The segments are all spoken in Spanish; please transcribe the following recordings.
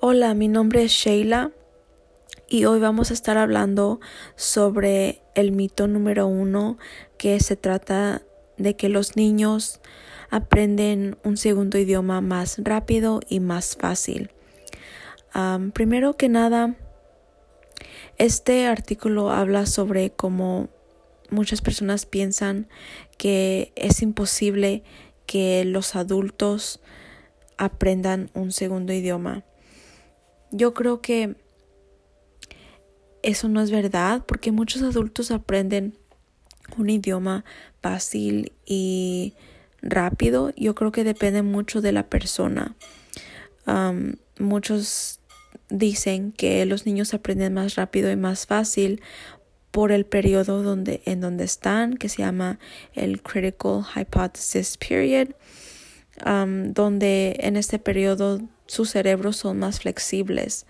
Hola, mi nombre es Sheila y hoy vamos a estar hablando sobre el mito número uno que se trata de que los niños aprenden un segundo idioma más rápido y más fácil. primero que nada, este artículo habla sobre cómo muchas personas piensan que es imposible que los adultos aprendan un segundo idioma. Yo creo que eso no es verdad porque muchos adultos aprenden un idioma fácil y rápido. Yo creo que depende mucho de la persona. muchos dicen que los niños aprenden más rápido y más fácil por el periodo donde, en donde están, que se llama el Critical Hypothesis Period, donde en este periodo sus cerebros son más flexibles.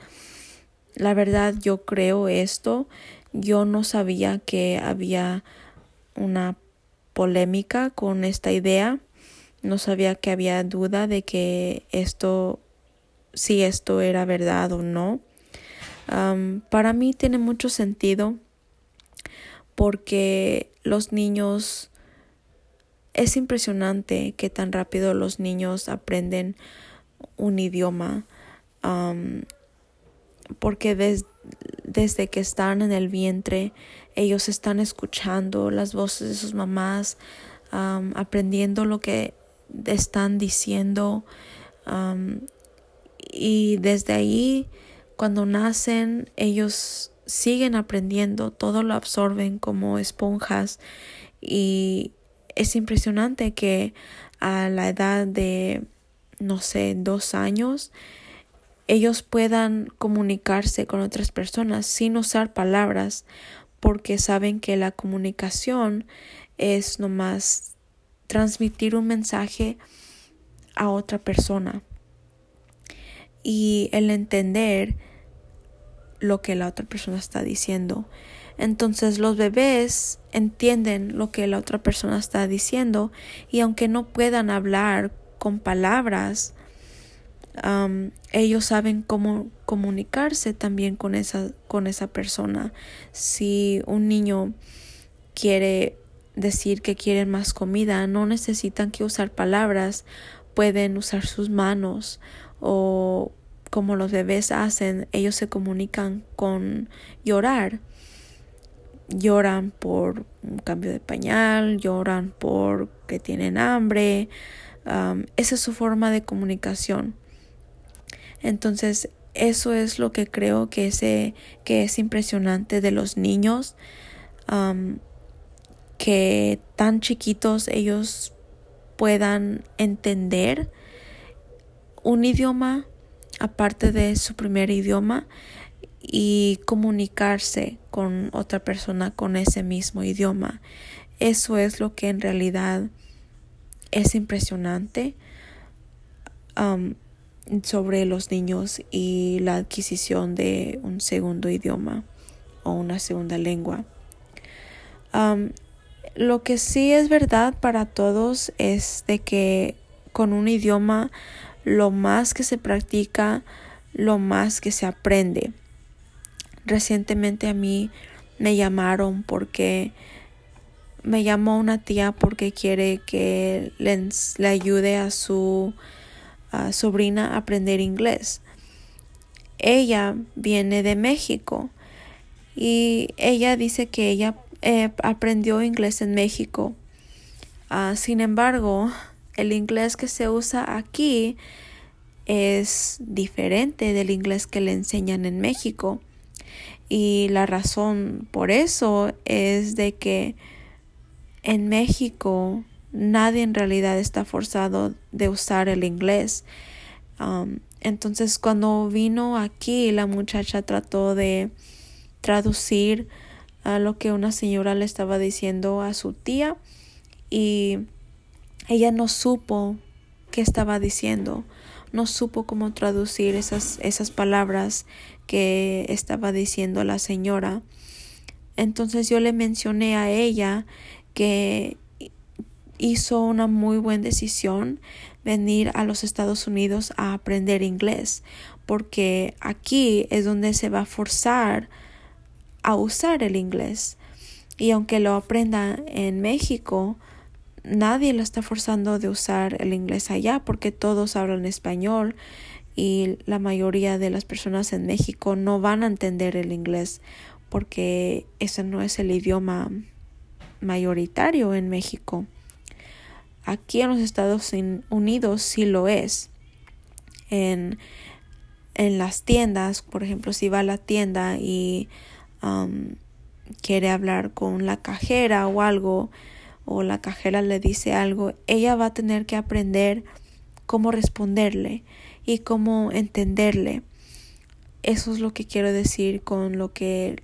La verdad yo creo esto. Yo no sabía que había una polémica con esta idea. No sabía que había duda de que esto, si esto era verdad o no. para mí tiene mucho sentido porque los niños es impresionante que tan rápido los niños aprenden un idioma porque desde que están en el vientre ellos están escuchando las voces de sus mamás, aprendiendo lo que están diciendo y desde ahí cuando nacen ellos siguen aprendiendo, todo lo absorben como esponjas y es impresionante que a la edad de no sé, dos años, ellos puedan comunicarse con otras personas sin usar palabras porque saben que la comunicación es nomás transmitir un mensaje a otra persona y el entender lo que la otra persona está diciendo. Entonces los bebés entienden lo que la otra persona está diciendo y aunque no puedan hablar con palabras, ellos saben cómo comunicarse también con esa, con esa persona. Si un niño quiere decir que quieren más comida, no necesitan que usar palabras, pueden usar sus manos o como los bebés hacen, ellos se comunican con llorar. Lloran por un cambio de pañal, lloran por que tienen hambre, esa es su forma de comunicación. Entonces, eso es lo que creo que, que es impresionante de los niños, que tan chiquitos ellos puedan entender un idioma aparte de su primer idioma y comunicarse con otra persona con ese mismo idioma. Eso es lo que en realidad es impresionante um, sobre los niños y la adquisición de un segundo idioma o una segunda lengua. Um, lo que sí es verdad para todos es de que con un idioma lo más que se practica, lo más que se aprende. Recientemente a mí me llamaron porque me llamó una tía porque quiere que le, ayude a su sobrina a aprender inglés. Ella viene de México y ella dice que ella eh, aprendió inglés en México. Ah, sin embargo, el inglés que se usa aquí es diferente del inglés que le enseñan en México. Y la razón por eso es de que en México nadie en realidad está forzado de usar el inglés. Um, entonces cuando vino aquí la muchacha trató de traducir a lo que una señora le estaba diciendo a su tía y ella no supo qué estaba diciendo, no supo cómo traducir esas, esas palabras que estaba diciendo la señora. Entonces yo le mencioné a ella que hizo una muy buena decisión venir a los Estados Unidos a aprender inglés, porque aquí es donde se va a forzar a usar el inglés. Y aunque lo aprenda en México, nadie lo está forzando de usar el inglés allá porque todos hablan español y la mayoría de las personas en México no van a entender el inglés porque ese no es el idioma mayoritario en México. Aquí en los Estados Unidos sí lo es. En, en las tiendas, por ejemplo, si va a la tienda y um, quiere hablar con la cajera o algo, o la cajera le dice algo, ella va a tener que aprender cómo responderle y cómo entenderle. Eso es lo que quiero decir con lo que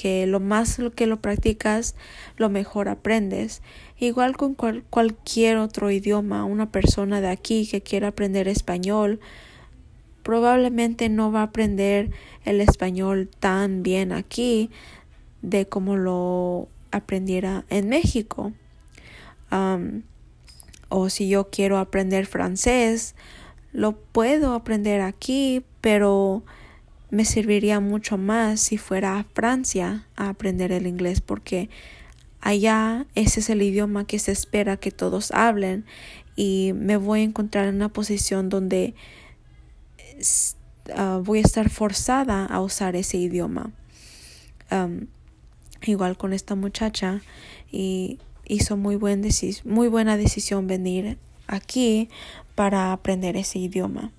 que lo más que lo practicas, lo mejor aprendes. Igual con cualquier otro idioma, una persona de aquí que quiera aprender español, probablemente no va a aprender el español tan bien aquí de como lo aprendiera en México. o si yo quiero aprender francés, lo puedo aprender aquí, pero me serviría mucho más si fuera a Francia a aprender el inglés porque allá ese es el idioma que se espera que todos hablen y me voy a encontrar en una posición donde ah, voy a estar forzada a usar ese idioma. igual con esta muchacha y hizo muy, buen muy buena decisión venir aquí para aprender ese idioma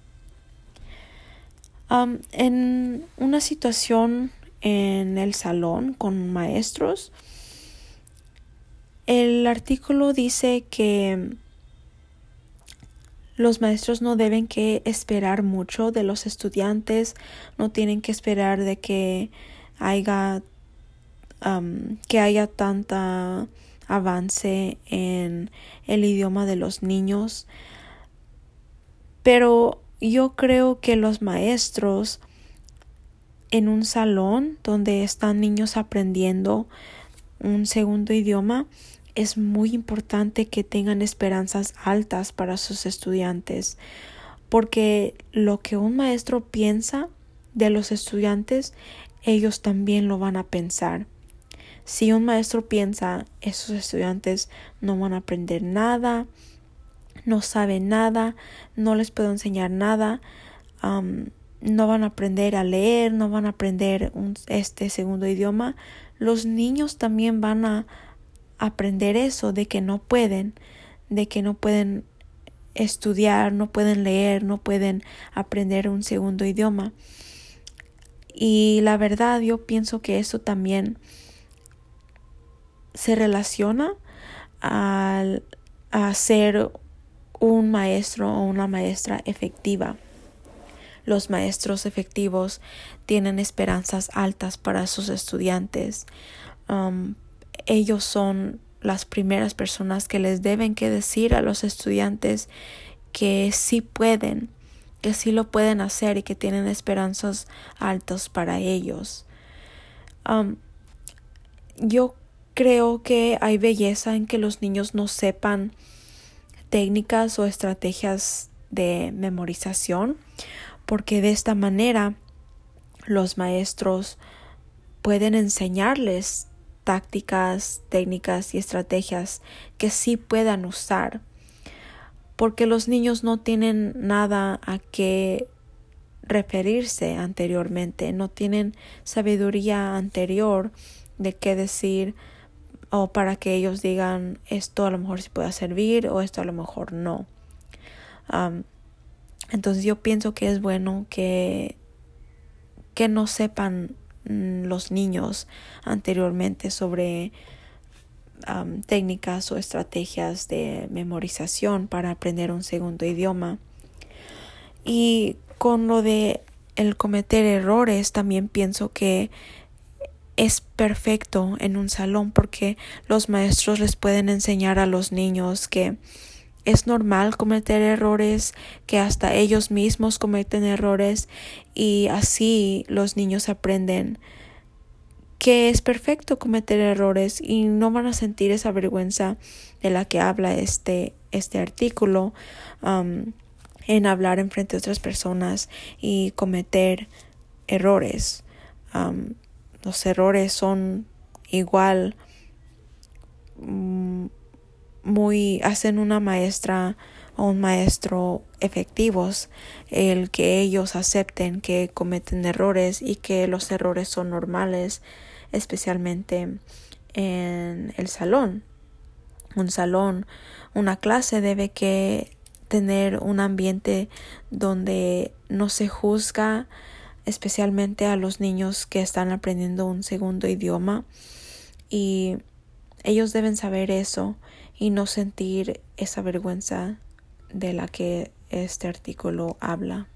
en una situación en el salón con maestros, el artículo dice que los maestros no deben que esperar mucho de los estudiantes, no tienen que esperar de que haya que haya tanta avance en el idioma de los niños. Pero yo creo que los maestros en un salón donde están niños aprendiendo un segundo idioma, es muy importante que tengan esperanzas altas para sus estudiantes, porque lo que un maestro piensa de los estudiantes, ellos también lo van a pensar. Si un maestro piensa, esos estudiantes no van a aprender nada, no saben nada, no les puedo enseñar nada, no van a aprender a leer, no van a aprender un, este segundo idioma, los niños también van a aprender eso de que no pueden, de que no pueden estudiar, no pueden leer, no pueden aprender un segundo idioma. Y la verdad yo pienso que eso también se relaciona al, a ser un maestro o una maestra efectiva. Los maestros efectivos tienen esperanzas altas para sus estudiantes. Um, ellos son las primeras personas que les deben que decir a los estudiantes que sí pueden, que sí lo pueden hacer y que tienen esperanzas altas para ellos. Um, yo creo que hay belleza en que los niños no sepan técnicas o estrategias de memorización, porque de esta manera los maestros pueden enseñarles tácticas, técnicas y estrategias que sí puedan usar, porque los niños no tienen nada a qué referirse anteriormente, no tienen sabiduría anterior de qué decir o para que ellos digan esto a lo mejor sí puede servir o esto a lo mejor no. entonces yo pienso que es bueno que, que no sepan mm, los niños anteriormente sobre técnicas o estrategias de memorización para aprender un segundo idioma. Y con lo de el cometer errores también pienso que es perfecto en un salón porque los maestros les pueden enseñar a los niños que es normal cometer errores, que hasta ellos mismos cometen errores y así los niños aprenden que es perfecto cometer errores y no van a sentir esa vergüenza de la que habla este este artículo en hablar en frente de otras personas y cometer errores. Los errores son igual mm, muy hacen una maestra o un maestro efectivos el que ellos acepten que cometen errores y que los errores son normales especialmente en el salón. Un salón una clase debe que tener un ambiente donde no se juzga especialmente a los niños que están aprendiendo un segundo idioma y ellos deben saber eso y no sentir esa vergüenza de la que este artículo habla.